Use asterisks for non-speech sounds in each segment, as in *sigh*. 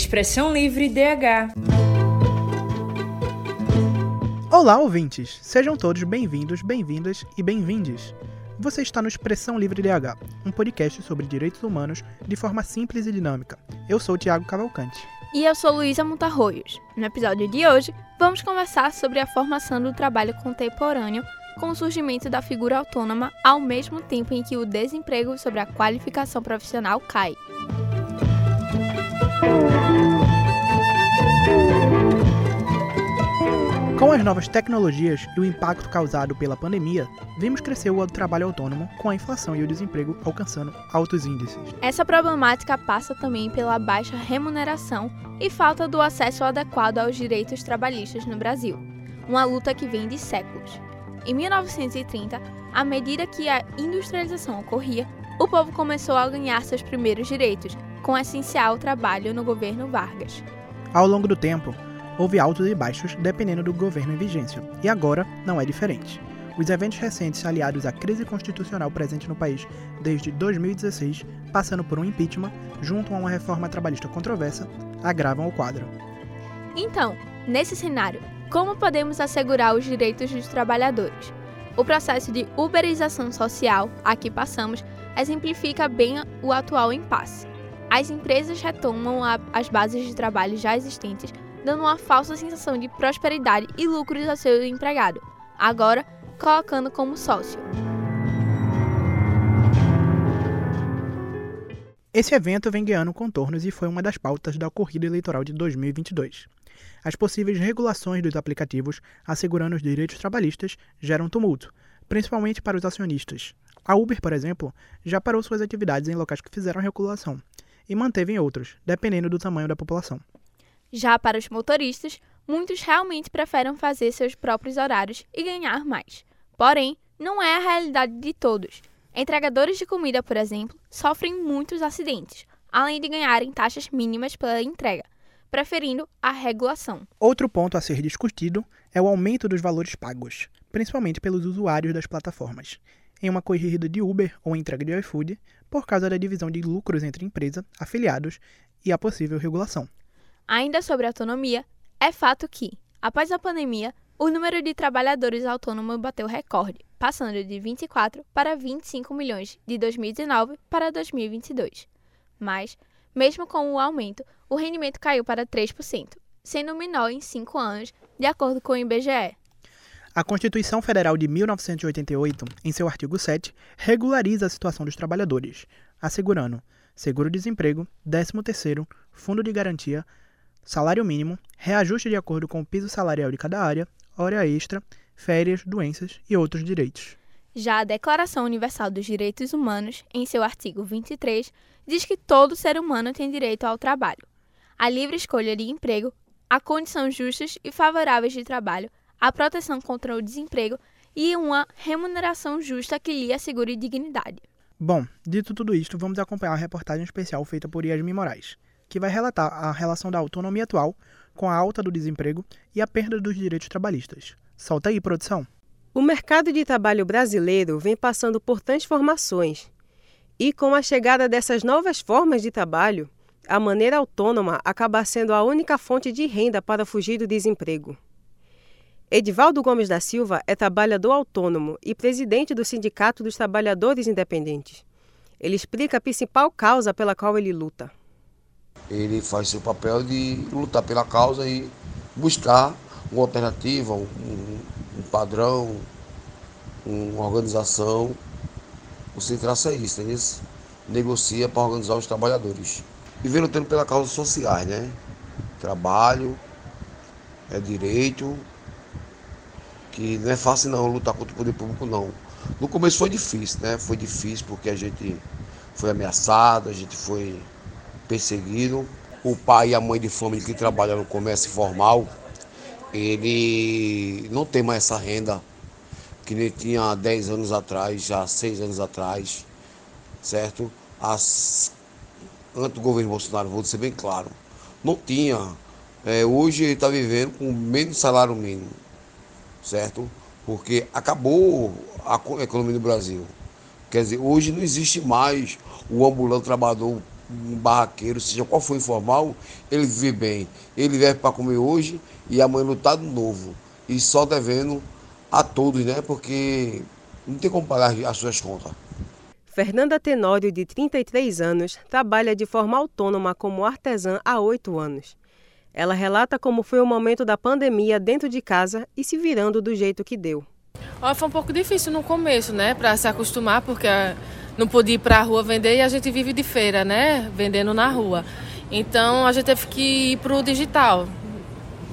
Expressão Livre DH. Olá, ouvintes! Sejam todos bem-vindos, bem-vindas e bem-vindes. Você está no Expressão Livre DH, um podcast sobre direitos humanos de forma simples e dinâmica. Eu sou o Tiago Cavalcante. E eu sou Luísa Montarroios. No episódio de hoje, vamos conversar sobre a formação do trabalho contemporâneo com o surgimento da figura autônoma ao mesmo tempo em que o desemprego sobre a qualificação profissional cai. Com as novas tecnologias e o impacto causado pela pandemia, vimos crescer o trabalho autônomo com a inflação e o desemprego alcançando altos índices. Essa problemática passa também pela baixa remuneração e falta do acesso adequado aos direitos trabalhistas no Brasil, uma luta que vem de séculos. Em 1930, à medida que a industrialização ocorria, o povo começou a ganhar seus primeiros direitos, com essencial trabalho no governo Vargas. Ao longo do tempo, houve altos e baixos dependendo do governo em vigência, e agora não é diferente. Os eventos recentes aliados à crise constitucional presente no país desde 2016, passando por um impeachment, junto a uma reforma trabalhista controversa, agravam o quadro. Então, nesse cenário, como podemos assegurar os direitos dos trabalhadores? O processo de uberização social a que passamos exemplifica bem o atual impasse. As empresas retomam as bases de trabalho já existentes dando uma falsa sensação de prosperidade e lucros ao seu empregado, agora colocando como sócio. Esse evento vem ganhando contornos e foi uma das pautas da corrida eleitoral de 2022. As possíveis regulações dos aplicativos assegurando os direitos trabalhistas geram tumulto, principalmente para os acionistas. A Uber, por exemplo, já parou suas atividades em locais que fizeram regulação e manteve em outros, dependendo do tamanho da população. Já para os motoristas, muitos realmente preferem fazer seus próprios horários e ganhar mais. Porém, não é a realidade de todos. Entregadores de comida, por exemplo, sofrem muitos acidentes, além de ganharem taxas mínimas pela entrega, preferindo a regulação. Outro ponto a ser discutido é o aumento dos valores pagos, principalmente pelos usuários das plataformas. Em uma corrida de Uber ou entrega de iFood, por causa da divisão de lucros entre empresa, afiliados e a possível regulação. Ainda sobre autonomia, é fato que, após a pandemia, o número de trabalhadores autônomos bateu recorde, passando de 24 para 25 milhões de 2019 para 2022. Mas, mesmo com o aumento, o rendimento caiu para 3%, sendo menor em cinco anos, de acordo com o IBGE. A Constituição Federal de 1988, em seu artigo 7, regulariza a situação dos trabalhadores, assegurando seguro-desemprego, 13º, fundo de garantia, salário mínimo, reajuste de acordo com o piso salarial de cada área, hora extra, férias, doenças e outros direitos. Já a Declaração Universal dos Direitos Humanos, em seu artigo 23, diz que todo ser humano tem direito ao trabalho, à livre escolha de emprego, a condições justas e favoráveis de trabalho, a proteção contra o desemprego e uma remuneração justa que lhe assegure dignidade. Bom, dito tudo isto, vamos acompanhar a reportagem especial feita por Yasmin Moraes que vai relatar a relação da autonomia atual com a alta do desemprego e a perda dos direitos trabalhistas. Solta aí, produção. O mercado de trabalho brasileiro vem passando por transformações. E com a chegada dessas novas formas de trabalho, a maneira autônoma acaba sendo a única fonte de renda para fugir do desemprego. Edivaldo Gomes da Silva é trabalhador autônomo e presidente do Sindicato dos Trabalhadores Independentes. Ele explica a principal causa pela qual ele luta ele faz seu papel de lutar pela causa e buscar uma alternativa, um, um padrão, uma organização. O Sintraço é isso, ele negocia para organizar os trabalhadores. E vem lutando pela causa sociais, né? Trabalho, é direito, que não é fácil não lutar contra o poder público não. No começo foi difícil, né? Foi difícil porque a gente foi ameaçado, a gente foi perseguido. O pai e a mãe de família que trabalham no comércio informal, ele não tem mais essa renda que ele tinha 10 anos atrás, já 6 anos atrás, certo? Antes do governo Bolsonaro, vou ser bem claro, não tinha. É, hoje ele está vivendo com menos salário mínimo, certo? Porque acabou a economia do Brasil. Quer dizer, hoje não existe mais o ambulante trabalhador um barraqueiro, seja qual for informal, ele vive bem. Ele vive para comer hoje e amanhã lutar de novo. E só devendo a todos, né? Porque não tem como pagar as suas contas. Fernanda Tenório, de 33 anos, trabalha de forma autônoma como artesã há oito anos. Ela relata como foi o momento da pandemia dentro de casa e se virando do jeito que deu. foi um pouco difícil no começo, né, para se acostumar, porque não podia ir para a rua vender e a gente vive de feira, né, vendendo na rua. Então a gente teve que ir para o digital,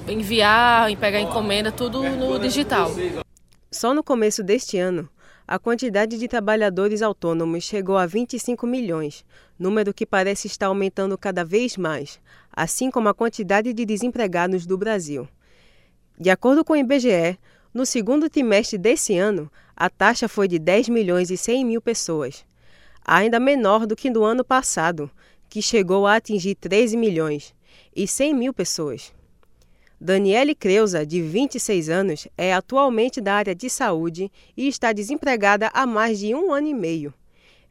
enviar, pegar encomenda, tudo no digital. Só no começo deste ano, a quantidade de trabalhadores autônomos chegou a 25 milhões, número que parece estar aumentando cada vez mais, assim como a quantidade de desempregados do Brasil. De acordo com o IBGE, no segundo trimestre desse ano, a taxa foi de 10 milhões e 100 mil pessoas, ainda menor do que no ano passado, que chegou a atingir 13 milhões e 100 mil pessoas. Daniele Creuza, de 26 anos, é atualmente da área de saúde e está desempregada há mais de um ano e meio.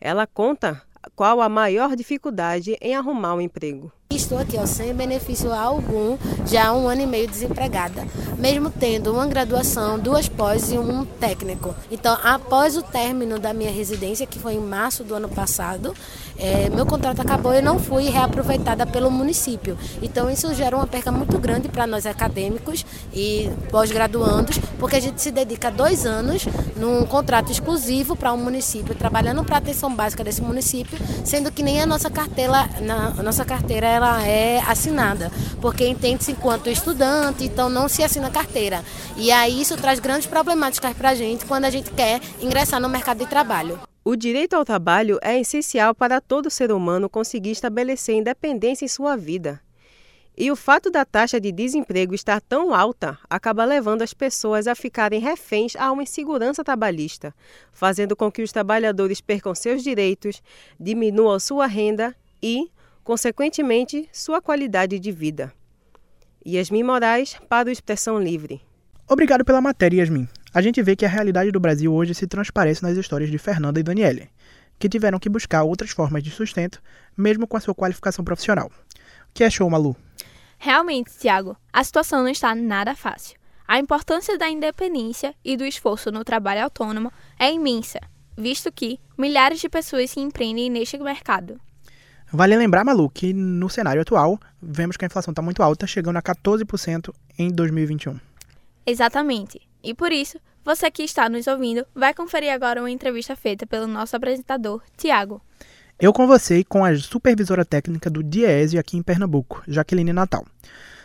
Ela conta qual a maior dificuldade em arrumar um emprego. Estou aqui ó, sem benefício algum, já há um ano e meio desempregada, mesmo tendo uma graduação, duas pós e um técnico. Então, após o término da minha residência, que foi em março do ano passado, é, meu contrato acabou e não fui reaproveitada pelo município. Então, isso gera uma perca muito grande para nós acadêmicos e pós-graduandos, porque a gente se dedica dois anos num contrato exclusivo para um município, trabalhando para a atenção básica desse município, sendo que nem a nossa carteira, na, a nossa carteira ela é assinada, porque entende-se enquanto estudante, então não se assina carteira. E aí isso traz grandes problemáticas para a gente quando a gente quer ingressar no mercado de trabalho. O direito ao trabalho é essencial para todo ser humano conseguir estabelecer independência em sua vida. E o fato da taxa de desemprego estar tão alta acaba levando as pessoas a ficarem reféns a uma insegurança trabalhista, fazendo com que os trabalhadores percam seus direitos, diminuam sua renda e, consequentemente, sua qualidade de vida. Yasmin Moraes, para o Expressão Livre. Obrigado pela matéria, Yasmin. A gente vê que a realidade do Brasil hoje se transparece nas histórias de Fernanda e Daniele, que tiveram que buscar outras formas de sustento, mesmo com a sua qualificação profissional. O que achou, Malu? Realmente, Tiago, a situação não está nada fácil. A importância da independência e do esforço no trabalho autônomo é imensa, visto que milhares de pessoas se empreendem neste mercado. Vale lembrar, Malu, que no cenário atual, vemos que a inflação está muito alta, chegando a 14% em 2021. Exatamente. E por isso, você que está nos ouvindo vai conferir agora uma entrevista feita pelo nosso apresentador, Tiago. Eu conversei com a supervisora técnica do Diese aqui em Pernambuco, Jaqueline Natal,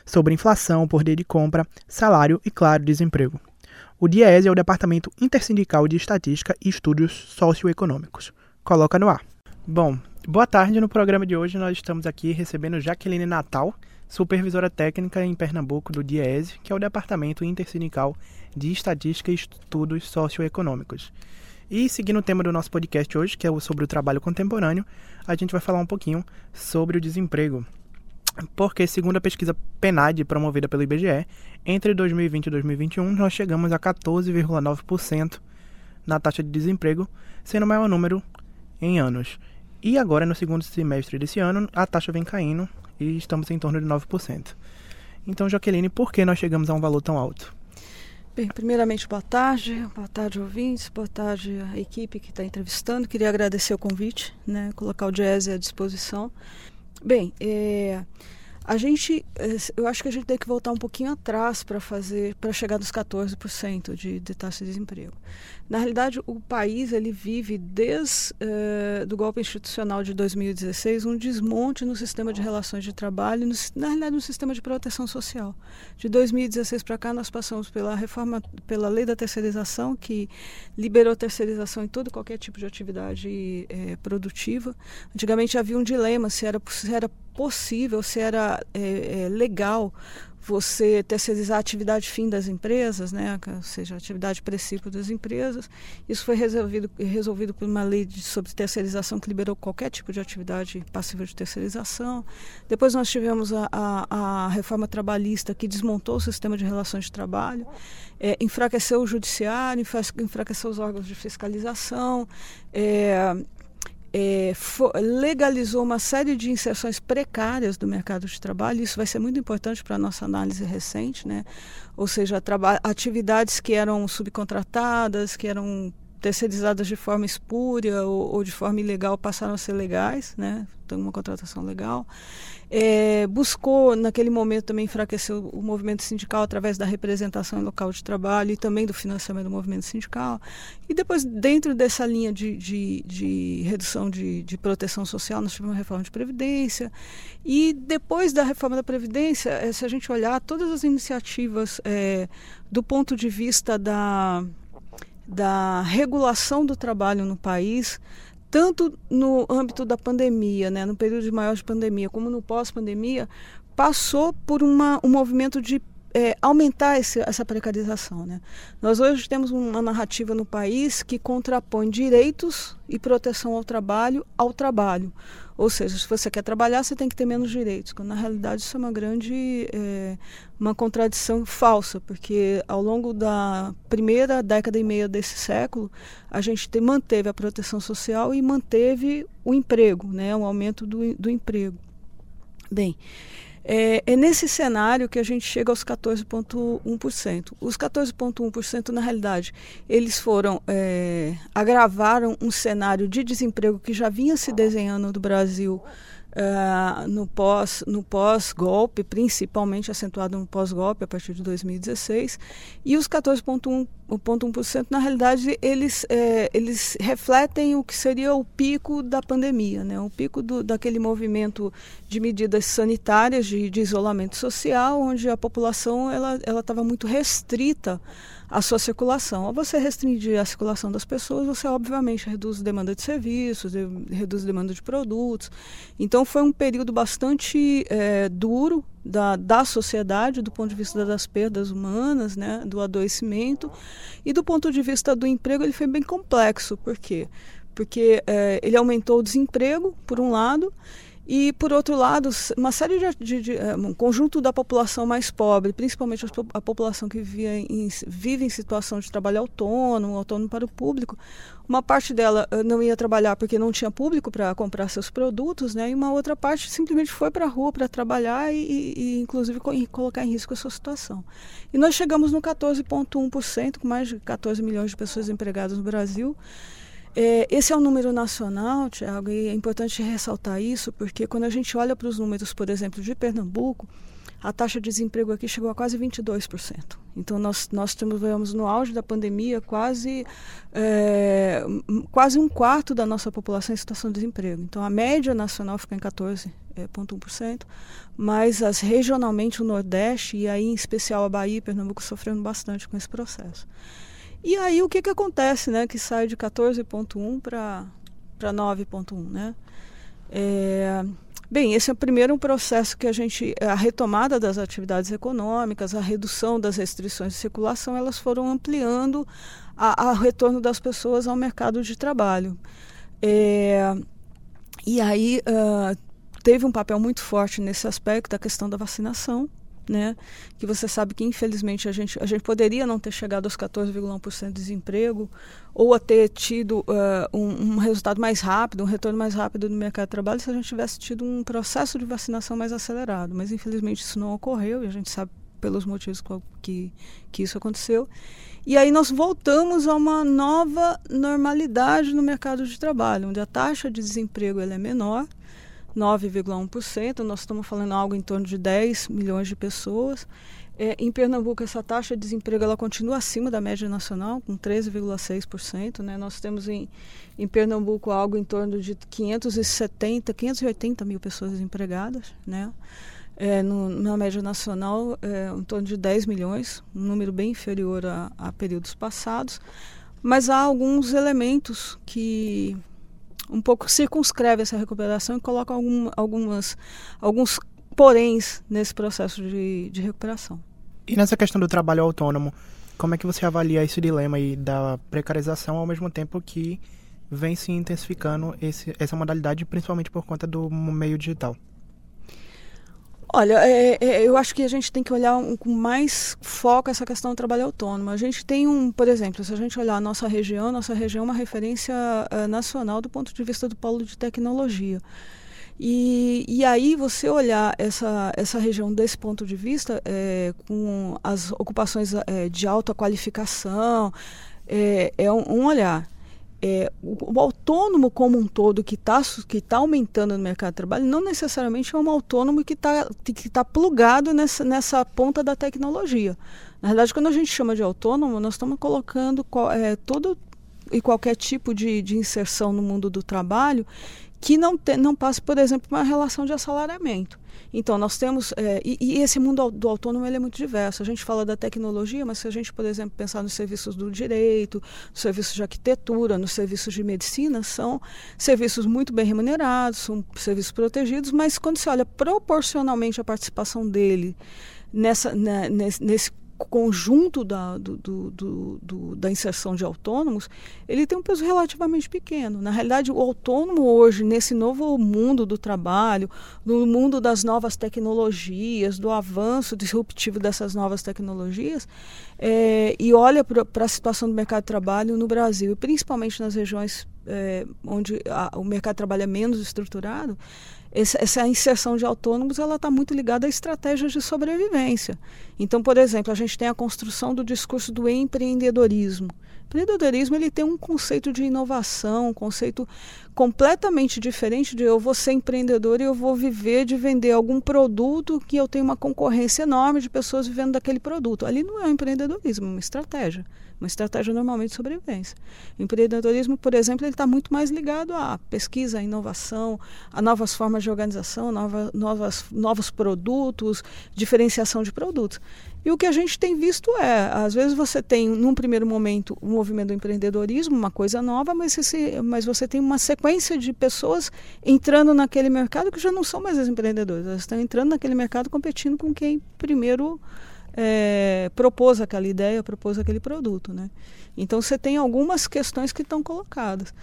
sobre inflação, poder de compra, salário e, claro, desemprego. O Diese é o Departamento Intersindical de Estatística e Estudos Socioeconômicos. Coloca no ar. Bom, Boa tarde. No programa de hoje nós estamos aqui recebendo Jaqueline Natal, supervisora técnica em Pernambuco do DIESE, que é o Departamento Intersindical de Estatística e Estudos Socioeconômicos. E seguindo o tema do nosso podcast hoje, que é sobre o trabalho contemporâneo, a gente vai falar um pouquinho sobre o desemprego. Porque, segundo a pesquisa PENAD promovida pelo IBGE, entre 2020 e 2021 nós chegamos a 14,9% na taxa de desemprego, sendo o maior número em anos. E agora, no segundo semestre desse ano, a taxa vem caindo e estamos em torno de 9%. Então, Jaqueline, por que nós chegamos a um valor tão alto? Bem, primeiramente, boa tarde, boa tarde, ouvintes, boa tarde a equipe que está entrevistando. Queria agradecer o convite, né, colocar o Jazz à disposição. Bem, é, a gente, eh, eu acho que a gente tem que voltar um pouquinho atrás para fazer, para chegar nos 14% de, de taxa de desemprego. Na realidade, o país ele vive desde uh, do golpe institucional de 2016 um desmonte no sistema de relações de trabalho, no, na realidade no sistema de proteção social. De 2016 para cá nós passamos pela reforma, pela lei da terceirização que liberou terceirização em todo qualquer tipo de atividade eh, produtiva. Antigamente havia um dilema se era, se era possível, se era é, é, legal você terceirizar a atividade fim das empresas, né, ou seja, a atividade princípio das empresas. Isso foi resolvido, resolvido por uma lei de, sobre terceirização que liberou qualquer tipo de atividade passível de terceirização. Depois nós tivemos a, a, a reforma trabalhista que desmontou o sistema de relações de trabalho, é, enfraqueceu o judiciário, enfraqueceu os órgãos de fiscalização, é, é, legalizou uma série de inserções precárias do mercado de trabalho. Isso vai ser muito importante para a nossa análise recente, né? ou seja, atividades que eram subcontratadas, que eram terceirizadas de forma espúria ou, ou, de forma ilegal passaram a ser legais, né? Tem uma contratação legal. É, buscou, naquele momento, também enfraquecer o, movimento sindical através da representação em local de trabalho e também do financiamento do movimento sindical. E depois, dentro dessa linha de, de, de redução de, de, proteção social, nós tivemos uma reforma de Previdência. E depois da reforma da Previdência, é, se a gente olhar todas as iniciativas é, do ponto de vista da da regulação do trabalho no país, tanto no âmbito da pandemia, né, no período de maior de pandemia, como no pós-pandemia, passou por uma, um movimento de é, aumentar esse, essa precarização. Né? Nós hoje temos uma narrativa no país que contrapõe direitos e proteção ao trabalho ao trabalho. Ou seja, se você quer trabalhar, você tem que ter menos direitos. Quando na realidade isso é uma grande é, uma contradição falsa, porque ao longo da primeira década e meia desse século, a gente te, manteve a proteção social e manteve o emprego, né, o aumento do, do emprego. Bem, é, é, nesse cenário que a gente chega aos 14,1%. Os 14,1%, na realidade, eles foram é, agravaram um cenário de desemprego que já vinha se desenhando no Brasil uh, no pós no pós golpe principalmente acentuado no pós golpe a partir de 2016 e os 14,1% na realidade eles é, eles refletem o que seria o pico da pandemia né? O pico do, daquele movimento de medidas sanitárias de, de isolamento social onde a população ela ela estava muito restrita a sua circulação. Ao você restringir a circulação das pessoas, você obviamente reduz a demanda de serviços, reduz a demanda de produtos. Então foi um período bastante é, duro da, da sociedade, do ponto de vista das perdas humanas, né, do adoecimento, e do ponto de vista do emprego ele foi bem complexo. Por quê? Porque é, ele aumentou o desemprego, por um lado, e, por outro lado, uma série de, de, de eh, um conjunto da população mais pobre, principalmente a, população que vive em, vive em situação de trabalho autônomo, autônomo para o público, uma parte dela eh, não ia trabalhar porque não tinha público para comprar seus produtos, né? E uma outra parte simplesmente foi para a rua para trabalhar e, e, inclusive, colocar em risco a sua situação. E nós chegamos no 14,1%, com mais de 14 milhões de pessoas empregadas no Brasil. É, esse é um número nacional, Tiago, e é importante ressaltar isso, porque quando a gente olha para os números, por exemplo, de Pernambuco, a taxa de desemprego aqui chegou a quase 22%. Então, nós, nós tivemos no auge da pandemia quase, é, quase um quarto da nossa população em situação de desemprego. Então, a média nacional fica em 14,1%, mas as, regionalmente o Nordeste, e aí em especial a Bahia e Pernambuco, sofrendo bastante com esse processo. E aí o que, que acontece, né? Que sai de 14.1 para 9.1, né? É, bem, esse é primeiro um processo que a gente, a retomada das atividades econômicas, a redução das restrições de circulação, elas foram ampliando o retorno das pessoas ao mercado de trabalho. É, e aí uh, teve um papel muito forte nesse aspecto a questão da vacinação, né? Que você sabe que infelizmente a gente a gente poderia não ter chegado aos 14,1% de desemprego ou a ter tido uh, um, um, resultado mais rápido, um retorno mais rápido no mercado de trabalho se a gente tivesse tido um processo de vacinação mais acelerado. Mas infelizmente isso não ocorreu e a gente sabe pelos motivos que que isso aconteceu. E aí nós voltamos a uma nova normalidade no mercado de trabalho, onde a taxa de desemprego ela é menor 9,1%, nós estamos falando algo em torno de 10 milhões de pessoas. É, em Pernambuco, essa taxa de desemprego ela continua acima da média nacional, com 13,6%. Né? Nós temos em, em Pernambuco algo em torno de 570, 580 mil pessoas desempregadas. Né? É, no, na média nacional, é, em torno de 10 milhões, um número bem inferior a, a períodos passados. Mas há alguns elementos que um pouco circunscreve essa recuperação e coloca algum, algumas, alguns poréns nesse processo de, de recuperação. E nessa questão do trabalho autônomo, como é que você avalia esse dilema aí da precarização ao mesmo tempo que vem se intensificando esse, essa modalidade, principalmente por conta do meio digital? Olha, é, é, eu acho que a gente tem que olhar um, com mais foco essa questão do trabalho autônomo. A gente tem um, por exemplo, se a gente olhar a nossa região, nossa região é uma referência uh, nacional do ponto de vista do polo de tecnologia. E, e aí você olhar essa, essa região desse ponto de vista, é, com as ocupações é, de alta qualificação, é, é um, um olhar é, o, o, autônomo como um todo que está que tá aumentando no mercado de trabalho não necessariamente é um autônomo que está que tá plugado nessa, nessa ponta da tecnologia. Na verdade, quando a gente chama de autônomo, nós estamos colocando é, todo e qualquer tipo de, de inserção no mundo do trabalho que não, te, não passe, por exemplo, uma relação de assalariamento. Então, nós temos. É, e, e, esse mundo do autônomo ele é muito diverso. A gente fala da tecnologia, mas se a gente, por exemplo, pensar nos serviços do direito, nos serviços de arquitetura, nos serviços de medicina, são serviços muito bem remunerados, são serviços protegidos, mas quando se olha proporcionalmente a participação dele nessa, né, nesse, nesse conjunto da, do, do, do, da inserção de autônomos, ele tem um peso relativamente pequeno. Na realidade, o autônomo hoje, nesse novo mundo do trabalho, no mundo das novas tecnologias, do avanço disruptivo dessas novas tecnologias, é, e olha para a situação do mercado de trabalho no Brasil, principalmente nas regiões é, onde a, o mercado de trabalho é menos estruturado, essa inserção de autônomos ela está muito ligada a estratégias de sobrevivência. Então, por exemplo, a gente tem a construção do discurso do empreendedorismo. Empreendedorismo ele tem um conceito de inovação, um conceito completamente diferente de eu vou ser empreendedor e eu vou viver de vender algum produto que eu tenho uma concorrência enorme de pessoas vivendo daquele produto. Ali não é um empreendedorismo, é uma estratégia uma estratégia normalmente de sobrevivência. O empreendedorismo, por exemplo, ele está muito mais ligado à pesquisa, à inovação, a novas formas de organização, nova, novas, novos produtos, diferenciação de produtos. E o que a gente tem visto é, às vezes você tem, num primeiro momento, o movimento do empreendedorismo, uma coisa nova, mas, esse, mas você tem uma sequência de pessoas entrando naquele mercado que já não são mais as empreendedores, elas estão entrando naquele mercado competindo com quem primeiro é, propôs aquela ideia, propôs aquele produto. Né? Então você tem algumas questões que estão colocadas.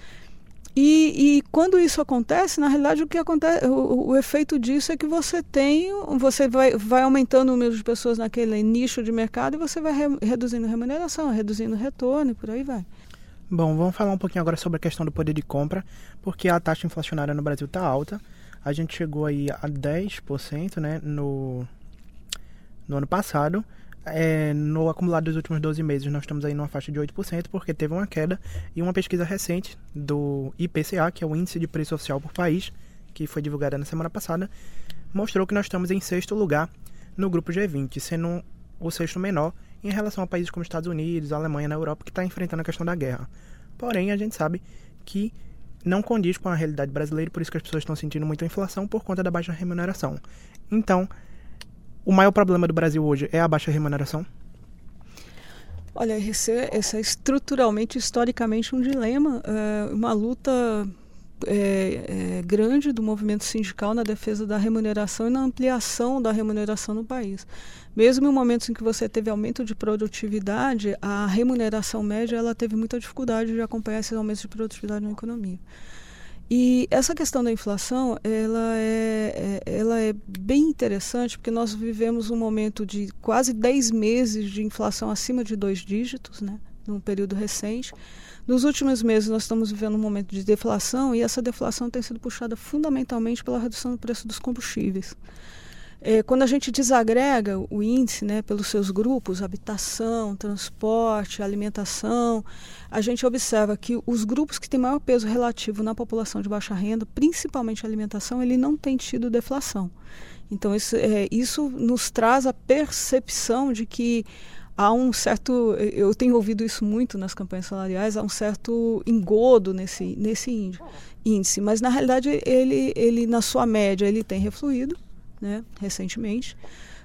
E, e, quando isso acontece, na realidade o que acontece, o, o, efeito disso é que você tem, você vai, vai aumentando o número de pessoas naquele nicho de mercado e você vai re, reduzindo remuneração, reduzindo retorno e por aí vai. Bom, vamos falar um pouquinho agora sobre a questão do poder de compra, porque a taxa inflacionária no Brasil está alta. A gente chegou aí a 10% né, no, no ano passado. É, no acumulado dos últimos 12 meses, nós estamos aí numa faixa de 8%, porque teve uma queda e uma pesquisa recente do IPCA, que é o Índice de Preço Oficial por País, que foi divulgada na semana passada, mostrou que nós estamos em sexto lugar no grupo G20, sendo o sexto menor em relação a países como Estados Unidos, Alemanha na Europa, que está enfrentando a questão da guerra. Porém, a gente sabe que não condiz com a realidade brasileira, por isso que as pessoas estão sentindo muita inflação por conta da baixa remuneração. Então, o maior problema do Brasil hoje é a baixa remuneração? Olha, esse é, esse é estruturalmente, historicamente, um dilema, é uma luta é, é, grande do movimento sindical na defesa da remuneração e na ampliação da remuneração no país. Mesmo em momentos em que você teve aumento de produtividade, a remuneração média ela teve muita dificuldade de acompanhar esses aumentos de produtividade na economia. E essa questão da inflação, ela é, é, ela é bem interessante, porque nós vivemos um momento de quase 10 meses de inflação acima de dois dígitos, né, num período recente. Nos últimos meses, nós estamos vivendo um momento de deflação, e essa deflação tem sido puxada fundamentalmente pela redução do preço dos combustíveis. É, quando a gente desagrega o índice né, pelos seus grupos, habitação, transporte, alimentação, a gente observa que os grupos que têm maior peso relativo na população de baixa renda, principalmente alimentação, ele não tem tido deflação. Então, isso, é, isso nos traz a percepção de que há um certo. Eu tenho ouvido isso muito nas campanhas salariais, há um certo engodo nesse, nesse índice. Mas, na realidade, ele, ele, na sua média, ele tem refluído né, recentemente.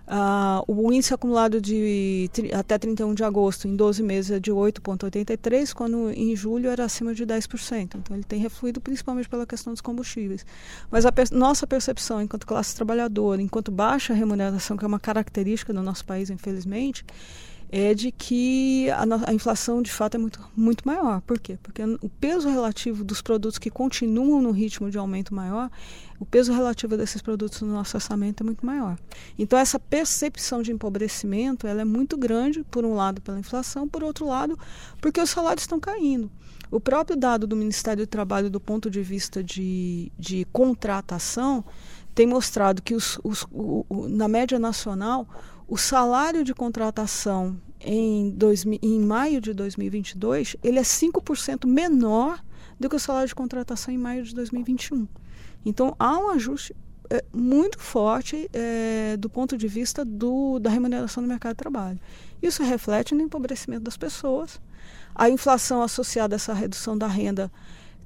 Uh, o índice acumulado de até 31 de agosto, em 12 meses, é de 8,83, quando em julho era acima de 10%. Então, ele tem refluído principalmente pela questão dos combustíveis. Mas a per nossa percepção, enquanto classe trabalhadora, enquanto baixa remuneração, que é uma característica do nosso país, infelizmente, é de que a, a, inflação de fato é muito, muito maior. Por quê? Porque o peso relativo dos produtos que continuam no ritmo de aumento maior, o peso relativo desses produtos no nosso orçamento é muito maior. Então essa percepção de empobrecimento ela é muito grande, por um lado pela inflação, por outro lado porque os salários estão caindo. O próprio dado do Ministério do Trabalho do ponto de vista de, de contratação tem mostrado que os, os, o, o, na média nacional o salário de contratação em, dois, em maio de 2022 ele é 5% menor do que o salário de contratação em maio de 2021. Então há um ajuste é, muito forte é, do ponto de vista do, da remuneração do mercado de trabalho. Isso reflete no empobrecimento das pessoas. A inflação associada a essa redução da renda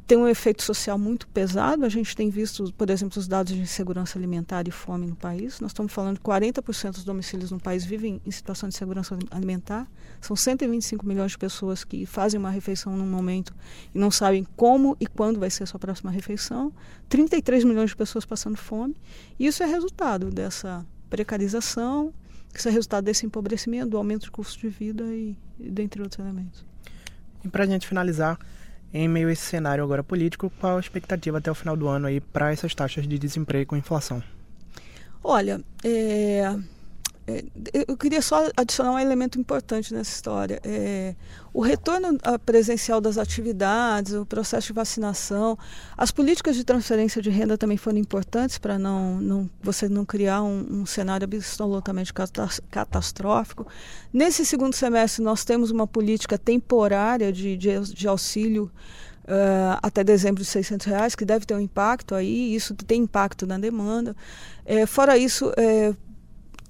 tem um efeito social muito pesado. A gente tem visto, por exemplo, os dados de insegurança alimentar e fome no país. Nós estamos falando que 40% dos domicílios no país vivem em situação de segurança alimentar. São 125 milhões de pessoas que fazem uma refeição num momento e não sabem como e quando vai ser a sua próxima refeição. 33 milhões de pessoas passando fome. E isso é resultado dessa precarização, isso é resultado desse empobrecimento, do aumento do custo de vida e, e dentre outros elementos. E para a gente finalizar, em meio a esse cenário agora político, qual a expectativa até o final do ano aí para essas taxas de desemprego e inflação? Olha, é, eu queria só adicionar um elemento importante nessa história. É, o retorno presencial das atividades, o processo de vacinação, as políticas de transferência de renda também foram importantes para não, não, você não criar um, um cenário absolutamente catastrófico. Nesse segundo semestre, nós temos uma política temporária de, de, de auxílio Uh, até dezembro de 600 reais, que deve ter um impacto aí, isso tem impacto na demanda. É, fora isso, é,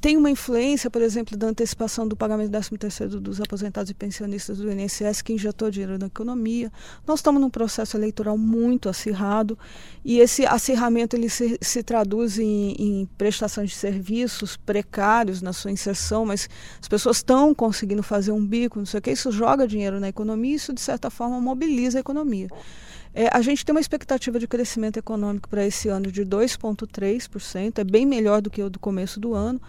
tem uma influência, por exemplo, da antecipação do pagamento do 13º dos aposentados e pensionistas do INSS, que injetou dinheiro na economia. Nós estamos num processo eleitoral muito acirrado e esse acirramento ele se, se traduz em, em prestações de serviços precários na sua inserção, mas as pessoas estão conseguindo fazer um bico, não sei o que, isso joga dinheiro na economia e isso, de certa forma, mobiliza a economia. É, a gente tem uma expectativa de crescimento econômico para esse ano de 2,3%, é bem melhor do que o do começo do ano,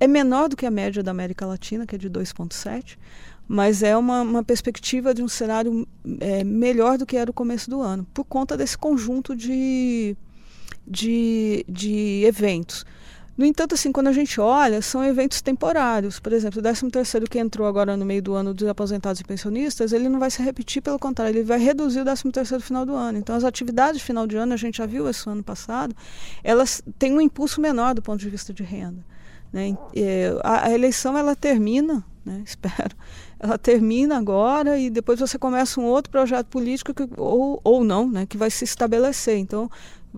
é menor do que a média da América Latina, que é de 2,7%, mas é uma, uma, perspectiva de um cenário é, melhor do que era o começo do ano, por conta desse conjunto de, de, de eventos. No entanto, assim, quando a gente olha, são eventos temporários. Por exemplo, o 13 terceiro que entrou agora no meio do ano dos aposentados e pensionistas, ele não vai se repetir, pelo contrário, ele vai reduzir o 13 terceiro final do ano. Então, as atividades de final de ano, a gente já viu isso ano passado, elas têm um impulso menor do ponto de vista de renda. Né? A, a, eleição, ela termina, né? *laughs* espero, ela termina agora e depois você começa um outro projeto político que, ou, ou não, né? que vai se estabelecer. Então,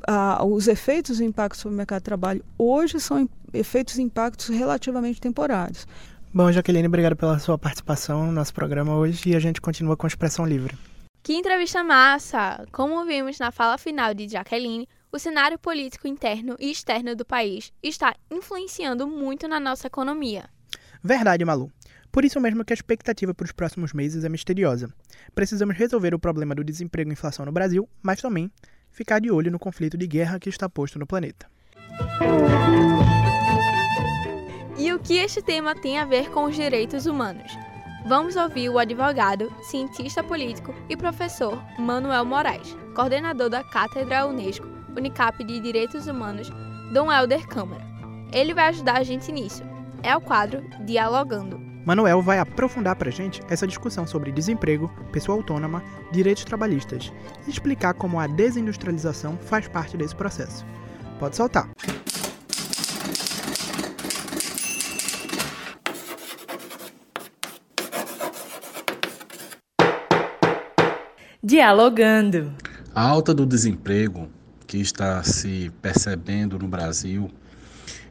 ah, os efeitos e impactos sobre o mercado de trabalho hoje são efeitos e impactos relativamente temporários. Bom, Jaqueline, obrigado pela sua participação no nosso programa hoje e a gente continua com a expressão livre. Que entrevista massa! Como vimos na fala final de Jaqueline, o cenário político interno e externo do país está influenciando muito na nossa economia. Verdade, Malu. Por isso mesmo que a expectativa para os próximos meses é misteriosa. Precisamos resolver o problema do desemprego e inflação no Brasil, mas também ficar de olho no conflito de guerra que está posto no planeta. E o que este tema tem a ver com os direitos humanos? Vamos ouvir o advogado, cientista político e professor Manuel Moraes, coordenador da Cátedra Unesco Unicap de Direitos Humanos, Dom Helder Câmara. Ele vai ajudar a gente nisso. É o quadro Dialogando. Manuel vai aprofundar para a gente essa discussão sobre desemprego, pessoa autônoma, direitos trabalhistas e explicar como a desindustrialização faz parte desse processo. Pode soltar! Dialogando. A alta do desemprego que está se percebendo no Brasil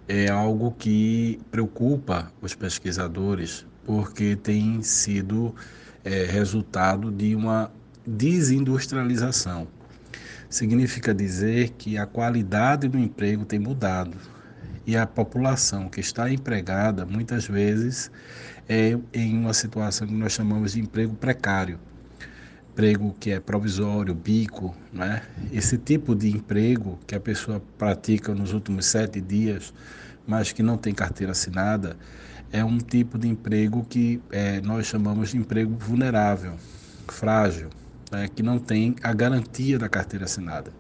é algo que preocupa os pesquisadores, porque tem sido é, resultado de uma desindustrialização. Significa dizer que a qualidade do emprego tem mudado e a população que está empregada muitas vezes é em uma situação que nós chamamos de emprego precário emprego que é provisório, bico, né? Esse tipo de emprego que a pessoa pratica nos últimos sete dias, mas que não tem carteira assinada, é um tipo de emprego que é, nós chamamos de emprego vulnerável, frágil, né, que não tem a garantia da carteira assinada.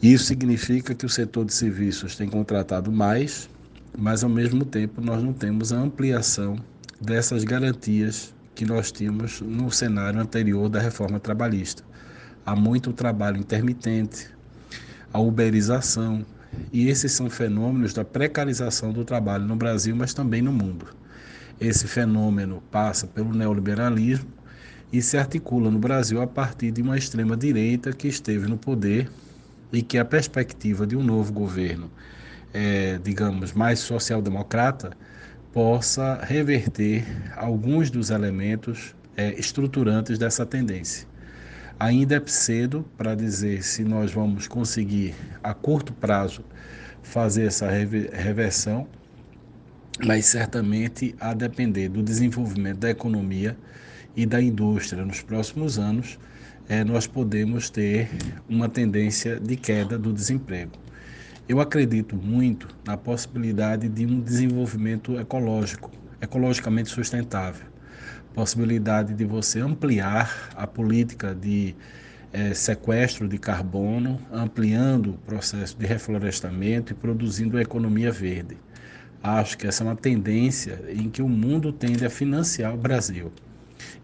Isso significa que o setor de serviços tem contratado mais, mas ao mesmo tempo nós não temos a ampliação dessas garantias que nós tínhamos no cenário anterior da reforma trabalhista. Há muito trabalho intermitente, a uberização, e esses são fenômenos da precarização do trabalho no Brasil, mas também no mundo. Esse fenômeno passa pelo neoliberalismo e se articula no Brasil a partir de uma extrema-direita que esteve no poder e que a perspectiva de um novo governo, é, digamos, mais social-democrata, possa reverter alguns dos elementos é, estruturantes dessa tendência. Ainda é cedo para dizer se nós vamos conseguir, a curto prazo, fazer essa reversão, mas certamente a depender do desenvolvimento da economia e da indústria nos próximos anos, é, nós podemos ter uma tendência de queda do desemprego. Eu acredito muito na possibilidade de um desenvolvimento ecológico, ecologicamente sustentável. Possibilidade de você ampliar a política de é, sequestro de carbono, ampliando o processo de reflorestamento e produzindo a economia verde. Acho que essa é uma tendência em que o mundo tende a financiar o Brasil.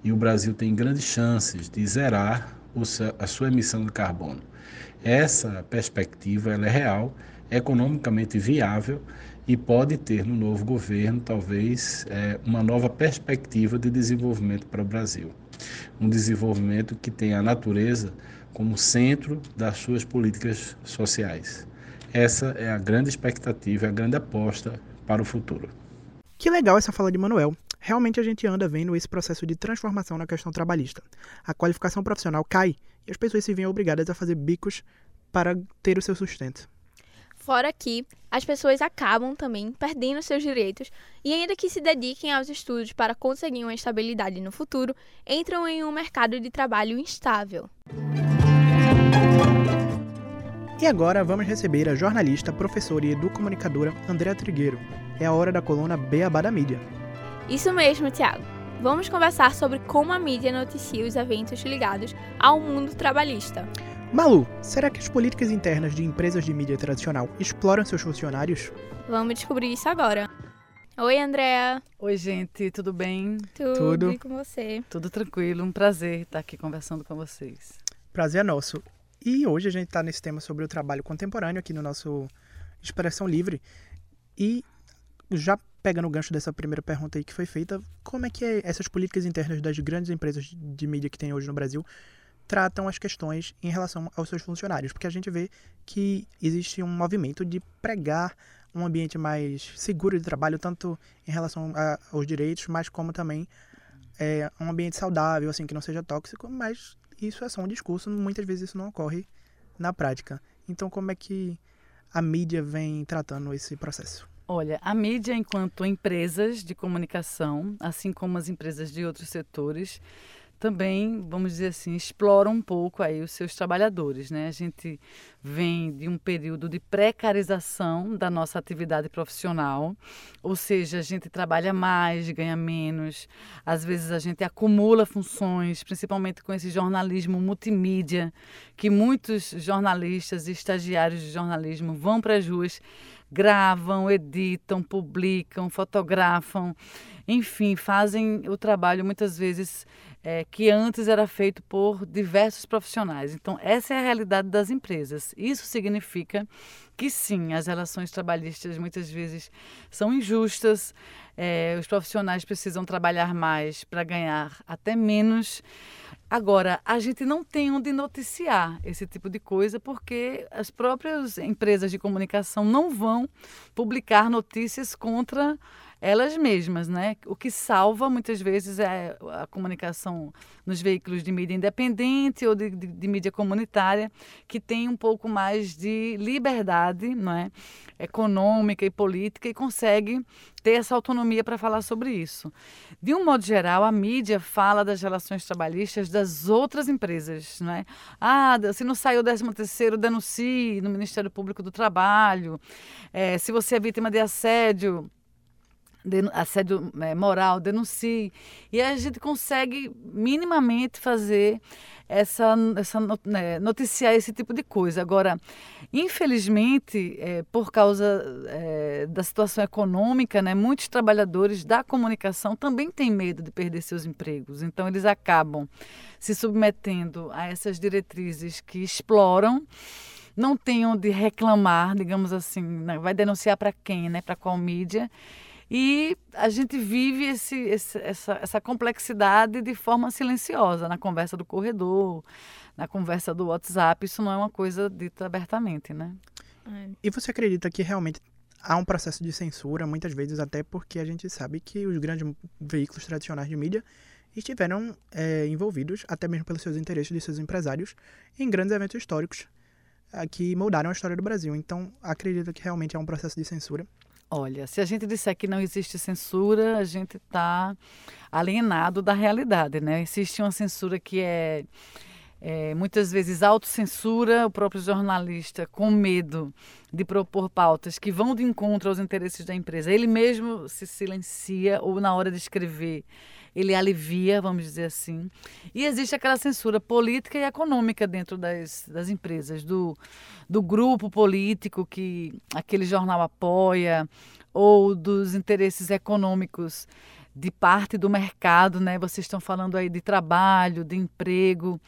E o Brasil tem grandes chances de zerar a sua emissão de carbono. Essa perspectiva é real economicamente viável e pode ter no novo governo, talvez, é, uma nova perspectiva de desenvolvimento para o Brasil. Um desenvolvimento que tenha a natureza como centro das suas políticas sociais. Essa é a grande expectativa, a grande aposta para o futuro. Que legal essa fala de Manuel. Realmente a gente anda vendo esse processo de transformação na questão trabalhista. A qualificação profissional cai e as pessoas se veem obrigadas a fazer bicos para ter o seu sustento. Fora que as pessoas acabam também perdendo seus direitos e, ainda que se dediquem aos estudos para conseguir uma estabilidade no futuro, entram em um mercado de trabalho instável. E agora vamos receber a jornalista, professora e educomunicadora Andréa Trigueiro. É a hora da coluna Beabá da Mídia. Isso mesmo, Tiago. Vamos conversar sobre como a mídia noticia os eventos ligados ao mundo trabalhista. Malu, será que as políticas internas de empresas de mídia tradicional exploram seus funcionários? Vamos descobrir isso agora. Oi, Andréa. Oi, gente, tudo bem? Tudo, tudo. E com você? Tudo tranquilo, um prazer estar aqui conversando com vocês. Prazer é nosso. E hoje a gente está nesse tema sobre o trabalho contemporâneo aqui no nosso Expressão Livre. E já pegando o gancho dessa primeira pergunta aí que foi feita, como é que é essas políticas internas das grandes empresas de mídia que tem hoje no Brasil tratam as questões em relação aos seus funcionários, porque a gente vê que existe um movimento de pregar um ambiente mais seguro de trabalho, tanto em relação a, aos direitos, mas como também é, um ambiente saudável, assim, que não seja tóxico, mas isso é só um discurso, muitas vezes isso não ocorre na prática. Então, como é que a mídia vem tratando esse processo? Olha, a mídia, enquanto empresas de comunicação, assim como as empresas de outros setores, também, vamos dizer assim, explora um pouco aí os seus trabalhadores, né? A gente vem de um período de precarização da nossa atividade profissional, ou seja, a gente trabalha mais, ganha menos, às vezes a gente acumula funções, principalmente com esse jornalismo multimídia, que muitos jornalistas e estagiários de jornalismo vão para as ruas gravam, editam, publicam, fotografam, enfim, fazem o trabalho muitas vezes é, que antes era feito por diversos profissionais. Então, essa é a realidade das empresas. Isso significa que sim, as relações trabalhistas muitas vezes são injustas, é, os profissionais precisam trabalhar mais para ganhar até menos. Agora, a gente não tem onde noticiar esse tipo de coisa porque as próprias empresas de comunicação não vão publicar notícias contra elas mesmas, né? O que salva muitas vezes é a comunicação nos veículos de mídia independente ou de, de, de mídia comunitária, que tem um pouco mais de liberdade, não é? Econômica e política e consegue ter essa autonomia para falar sobre isso. De um modo geral, a mídia fala das relações trabalhistas das outras empresas, não é? Ah, se não saiu o 13 terceiro, denuncie no Ministério Público do Trabalho. É, se você é vítima de assédio, assédio é, moral, denuncie. E a gente consegue minimamente fazer essa, essa né, noticiar esse tipo de coisa. Agora, infelizmente, é, por causa é, da situação econômica, né, muitos trabalhadores da comunicação também têm medo de perder seus empregos. Então, eles acabam se submetendo a essas diretrizes que exploram não tem onde reclamar, digamos assim, né? vai denunciar para quem, né? Para qual mídia? E a gente vive esse, esse, essa, essa complexidade de forma silenciosa, na conversa do corredor, na conversa do WhatsApp. Isso não é uma coisa dita abertamente, né? E você acredita que realmente há um processo de censura, muitas vezes até porque a gente sabe que os grandes veículos tradicionais de mídia estiveram é, envolvidos, até mesmo pelos seus interesses de seus empresários, em grandes eventos históricos é, que moldaram a história do Brasil. Então, acredito que realmente há um processo de censura. Olha, se a gente disser que não existe censura, a gente está alienado da realidade, né? Existe uma censura que é, é muitas vezes autocensura, o próprio jornalista com medo de propor pautas que vão de encontro aos interesses da empresa. Ele mesmo se silencia ou na hora de escrever ele alivia, vamos dizer assim. E existe aquela censura política e econômica dentro das, das empresas, do, do grupo político que aquele jornal apoia, ou dos interesses econômicos de parte do mercado, né? Vocês estão falando aí de trabalho, de emprego.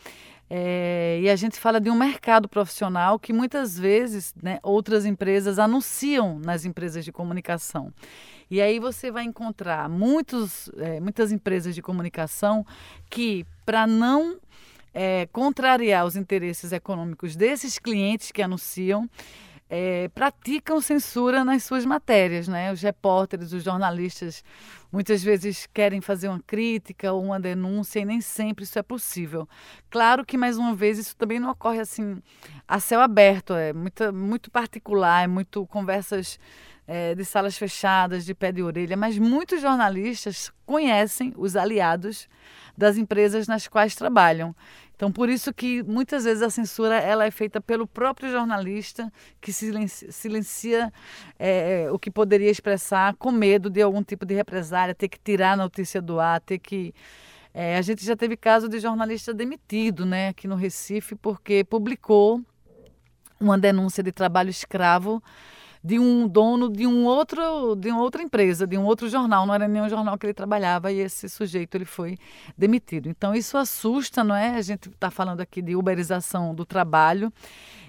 É, e a gente fala de um mercado profissional que muitas vezes né, outras empresas anunciam nas empresas de comunicação. E aí você vai encontrar muitos, é, muitas empresas de comunicação que, para não é, contrariar os interesses econômicos desses clientes que anunciam, é, praticam censura nas suas matérias, né? Os repórteres, os jornalistas, muitas vezes querem fazer uma crítica ou uma denúncia e nem sempre isso é possível. Claro que mais uma vez isso também não ocorre assim a céu aberto, é muito, muito particular, é muito conversas é, de salas fechadas, de pé de orelha, mas muitos jornalistas conhecem os aliados das empresas nas quais trabalham. Então, por isso que muitas vezes a censura ela é feita pelo próprio jornalista que silencia, silencia é, o que poderia expressar com medo de algum tipo de represália, ter que tirar a notícia do ar, ter que é, a gente já teve caso de jornalista demitido, né, aqui no Recife, porque publicou uma denúncia de trabalho escravo de um dono de um outro de uma outra empresa, de um outro jornal, não era nenhum jornal que ele trabalhava e esse sujeito ele foi demitido. Então isso assusta, não é? A gente está falando aqui de uberização do trabalho.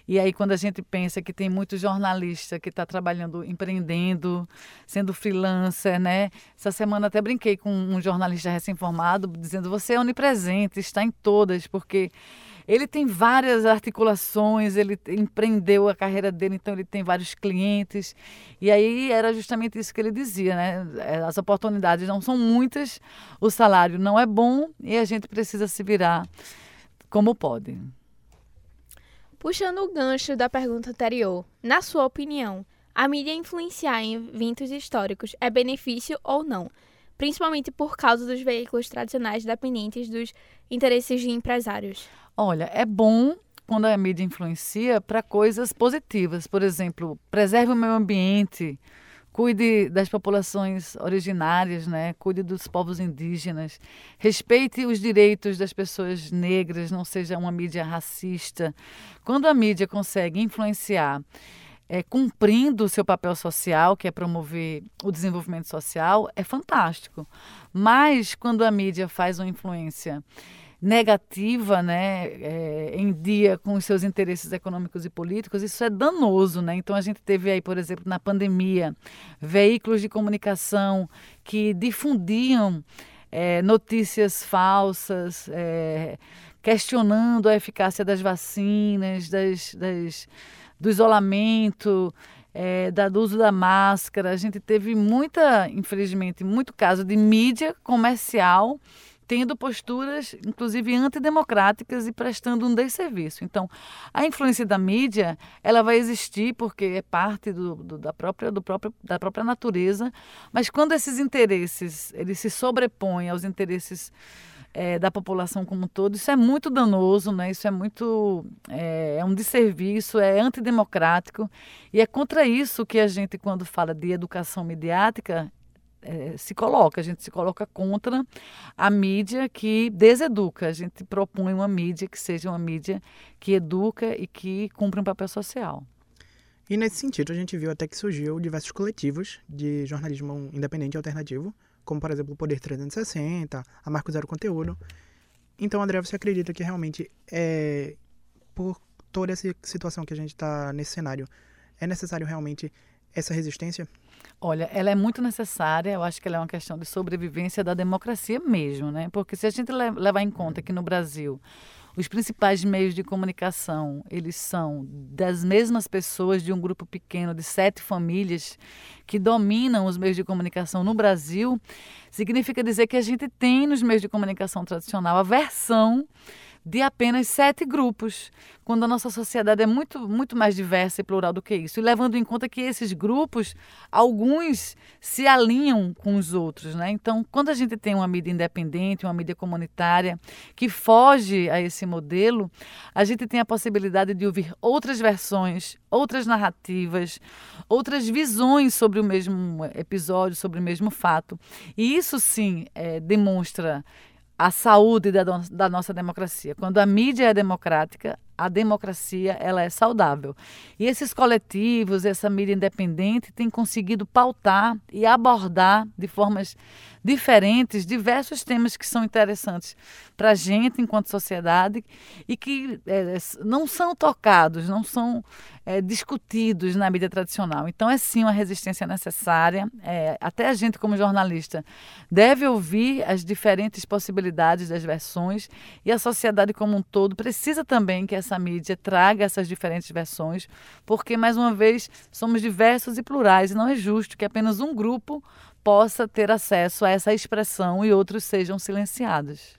E aí, quando a gente pensa que tem muito jornalista que está trabalhando, empreendendo, sendo freelancer, né? Essa semana até brinquei com um jornalista recém-formado, dizendo: você é onipresente, está em todas, porque ele tem várias articulações, ele empreendeu a carreira dele, então ele tem vários clientes. E aí era justamente isso que ele dizia, né? É, as oportunidades não são muitas, o salário não é bom e a gente precisa se virar como pode. Puxando o gancho da pergunta anterior, na sua opinião, a mídia influenciar em eventos históricos é benefício ou não? Principalmente por causa dos veículos tradicionais dependentes dos interesses de empresários. Olha, é bom quando a mídia influencia para coisas positivas. Por exemplo, preserve o meio ambiente, cuide das populações originárias, né? cuide dos povos indígenas, respeite os direitos das pessoas negras, não seja uma mídia racista. Quando a mídia consegue influenciar, é, cumprindo o seu papel social, que é promover o desenvolvimento social, é fantástico. Mas quando a mídia faz uma influência negativa, né, é, em dia com os seus interesses econômicos e políticos, isso é danoso, né? Então a gente teve aí, por exemplo, na pandemia, veículos de comunicação que difundiam é, notícias falsas, é, questionando a eficácia das vacinas, das, das do isolamento, é, da, do uso da máscara. A gente teve muita, infelizmente, muito caso de mídia comercial tendo posturas, inclusive antidemocráticas e prestando um desserviço. Então, a influência da mídia, ela vai existir porque é parte do, do, da, própria, do próprio, da própria natureza, mas quando esses interesses eles se sobrepõem aos interesses é, da população como um todo, isso é muito danoso, né? isso é muito é, é um desserviço, é antidemocrático e é contra isso que a gente, quando fala de educação midiática, é, se coloca, a gente se coloca contra a mídia que deseduca. A gente propõe uma mídia que seja uma mídia que educa e que cumpre um papel social. E nesse sentido, a gente viu até que surgiu diversos coletivos de jornalismo independente e alternativo, como por exemplo o Poder 360, a Marco Zero Conteúdo. Então, André, você acredita que realmente é por toda essa situação que a gente está nesse cenário, é necessário realmente essa resistência? Olha, ela é muito necessária, eu acho que ela é uma questão de sobrevivência da democracia mesmo, né? Porque se a gente levar em conta que no Brasil os principais meios de comunicação, eles são das mesmas pessoas de um grupo pequeno de sete famílias que dominam os meios de comunicação no Brasil, significa dizer que a gente tem nos meios de comunicação tradicional a versão de apenas sete grupos, quando a nossa sociedade é muito, muito mais diversa e plural do que isso. E levando em conta que esses grupos, alguns se alinham com os outros. Né? Então, quando a gente tem uma mídia independente, uma mídia comunitária, que foge a esse modelo, a gente tem a possibilidade de ouvir outras versões, outras narrativas, outras visões sobre o mesmo episódio, sobre o mesmo fato. E isso sim é, demonstra a saúde da, da nossa democracia. Quando a mídia é democrática, a democracia ela é saudável. E esses coletivos, essa mídia independente tem conseguido pautar e abordar de formas diferentes diversos temas que são interessantes para a gente enquanto sociedade e que é, não são tocados, não são é, discutidos na mídia tradicional. Então é sim uma resistência necessária. É, até a gente como jornalista deve ouvir as diferentes possibilidades das versões e a sociedade como um todo precisa também que essa mídia traga essas diferentes versões, porque, mais uma vez, somos diversos e plurais e não é justo que apenas um grupo possa ter acesso a essa expressão e outros sejam silenciados.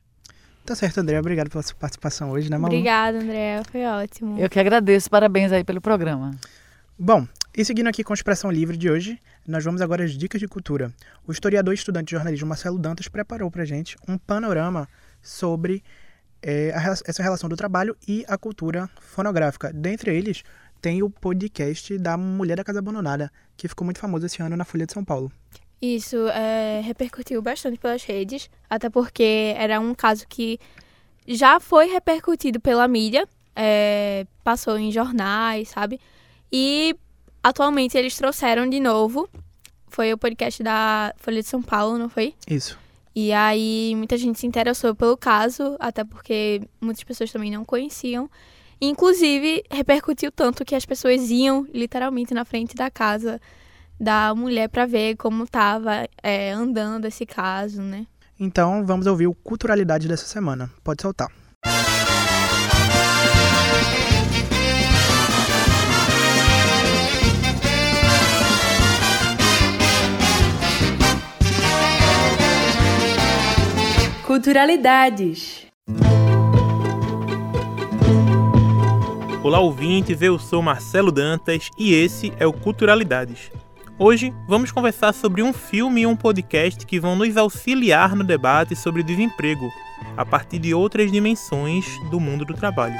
Tá certo, André. Obrigado pela sua participação hoje, né, Malu? Obrigada, André. Foi ótimo. Eu que agradeço. Parabéns aí pelo programa. Bom, e seguindo aqui com a Expressão Livre de hoje, nós vamos agora às dicas de cultura. O historiador e estudante de jornalismo Marcelo Dantas preparou para gente um panorama sobre é, a, essa relação do trabalho e a cultura fonográfica. Dentre eles, tem o podcast da Mulher da Casa Abandonada, que ficou muito famoso esse ano na Folha de São Paulo. Isso é, repercutiu bastante pelas redes, até porque era um caso que já foi repercutido pela mídia, é, passou em jornais, sabe? E atualmente eles trouxeram de novo. Foi o podcast da Folha de São Paulo, não foi? Isso. E aí muita gente se interessou pelo caso, até porque muitas pessoas também não conheciam. Inclusive, repercutiu tanto que as pessoas iam literalmente na frente da casa da mulher para ver como estava é, andando esse caso, né? Então, vamos ouvir o Culturalidade dessa semana. Pode soltar. Culturalidades. Olá, ouvintes. Eu sou Marcelo Dantas e esse é o Culturalidades. Hoje vamos conversar sobre um filme e um podcast que vão nos auxiliar no debate sobre desemprego, a partir de outras dimensões do mundo do trabalho.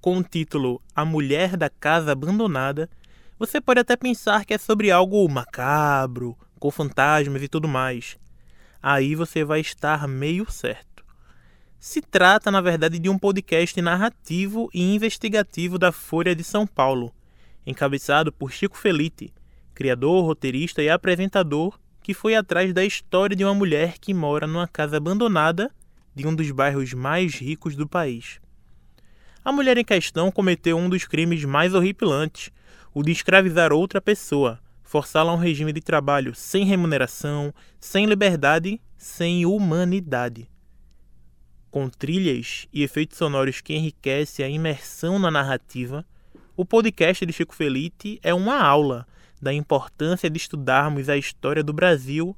Com o título A Mulher da Casa Abandonada, você pode até pensar que é sobre algo macabro, com fantasmas e tudo mais. Aí você vai estar meio certo. Se trata, na verdade, de um podcast narrativo e investigativo da Folha de São Paulo, encabeçado por Chico Felite, criador, roteirista e apresentador que foi atrás da história de uma mulher que mora numa casa abandonada de um dos bairros mais ricos do país. A mulher em questão cometeu um dos crimes mais horripilantes, o de escravizar outra pessoa, forçá-la a um regime de trabalho sem remuneração, sem liberdade, sem humanidade. Com trilhas e efeitos sonoros que enriquecem a imersão na narrativa, o podcast de Chico Felite é uma aula da importância de estudarmos a história do Brasil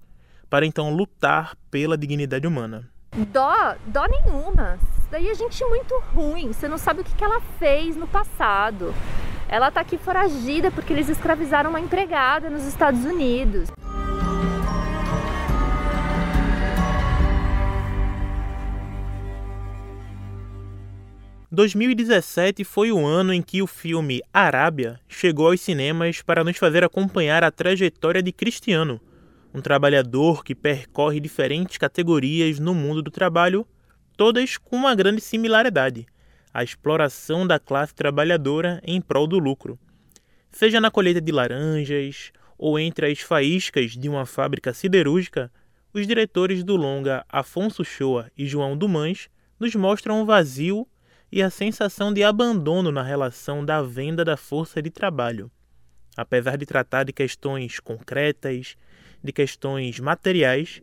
para então lutar pela dignidade humana. Dó, dó nenhuma. Isso daí é gente muito ruim. Você não sabe o que ela fez no passado. Ela está aqui foragida porque eles escravizaram uma empregada nos Estados Unidos. 2017 foi o ano em que o filme Arábia chegou aos cinemas para nos fazer acompanhar a trajetória de Cristiano, um trabalhador que percorre diferentes categorias no mundo do trabalho, todas com uma grande similaridade: a exploração da classe trabalhadora em prol do lucro. Seja na colheita de laranjas ou entre as faíscas de uma fábrica siderúrgica, os diretores do longa Afonso Shoa e João Dumans nos mostram um vazio e a sensação de abandono na relação da venda da força de trabalho. Apesar de tratar de questões concretas, de questões materiais,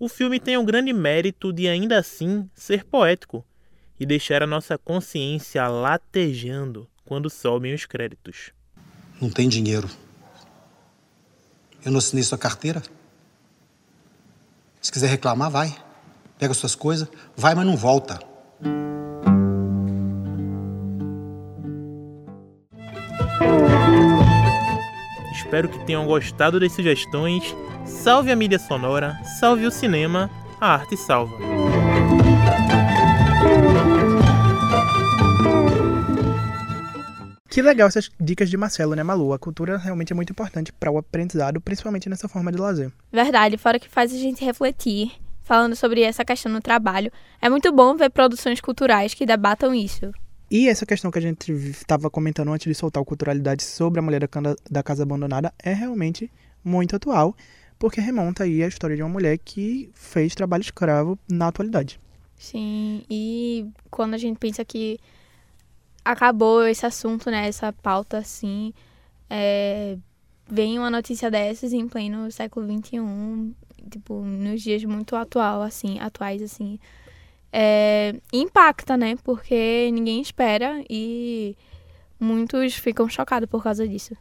o filme tem o grande mérito de ainda assim ser poético e deixar a nossa consciência latejando quando sobem os créditos. Não tem dinheiro. Eu não assinei sua carteira. Se quiser reclamar, vai. Pega suas coisas, vai, mas não volta. Espero que tenham gostado das sugestões. Salve a mídia sonora, salve o cinema, a arte salva. Que legal essas dicas de Marcelo, né, Malu? A cultura realmente é muito importante para o aprendizado, principalmente nessa forma de lazer. Verdade, fora que faz a gente refletir, falando sobre essa questão no trabalho. É muito bom ver produções culturais que debatam isso. E essa questão que a gente estava comentando antes de soltar o Culturalidade sobre a mulher da casa abandonada é realmente muito atual, porque remonta aí a história de uma mulher que fez trabalho escravo na atualidade. Sim, e quando a gente pensa que acabou esse assunto, né, essa pauta assim, é, vem uma notícia dessas em pleno século XXI, tipo, nos dias muito atual, assim, atuais, assim, é, impacta, né? Porque ninguém espera e muitos ficam chocados por causa disso.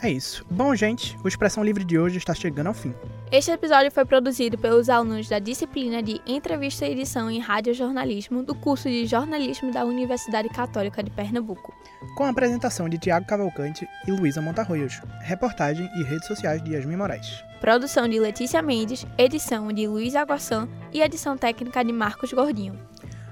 É isso. Bom, gente, o Expressão Livre de hoje está chegando ao fim. Este episódio foi produzido pelos alunos da disciplina de Entrevista e Edição em Radiojornalismo do curso de Jornalismo da Universidade Católica de Pernambuco. Com a apresentação de Tiago Cavalcante e Luísa Montarroios. Reportagem e redes sociais de Yasmin Moraes. Produção de Letícia Mendes, edição de Luiz Aguassan e edição técnica de Marcos Gordinho.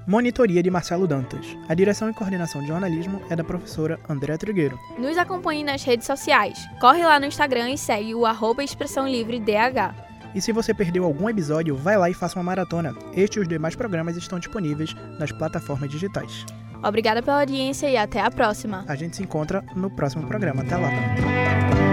Monitoria de Marcelo Dantas. A direção e coordenação de jornalismo é da professora Andréa Trigueiro. Nos acompanhe nas redes sociais. Corre lá no Instagram e segue o arroba Expressão Livre DH. E se você perdeu algum episódio, vai lá e faça uma maratona. Este e os demais programas estão disponíveis nas plataformas digitais. Obrigada pela audiência e até a próxima. A gente se encontra no próximo programa. Até lá.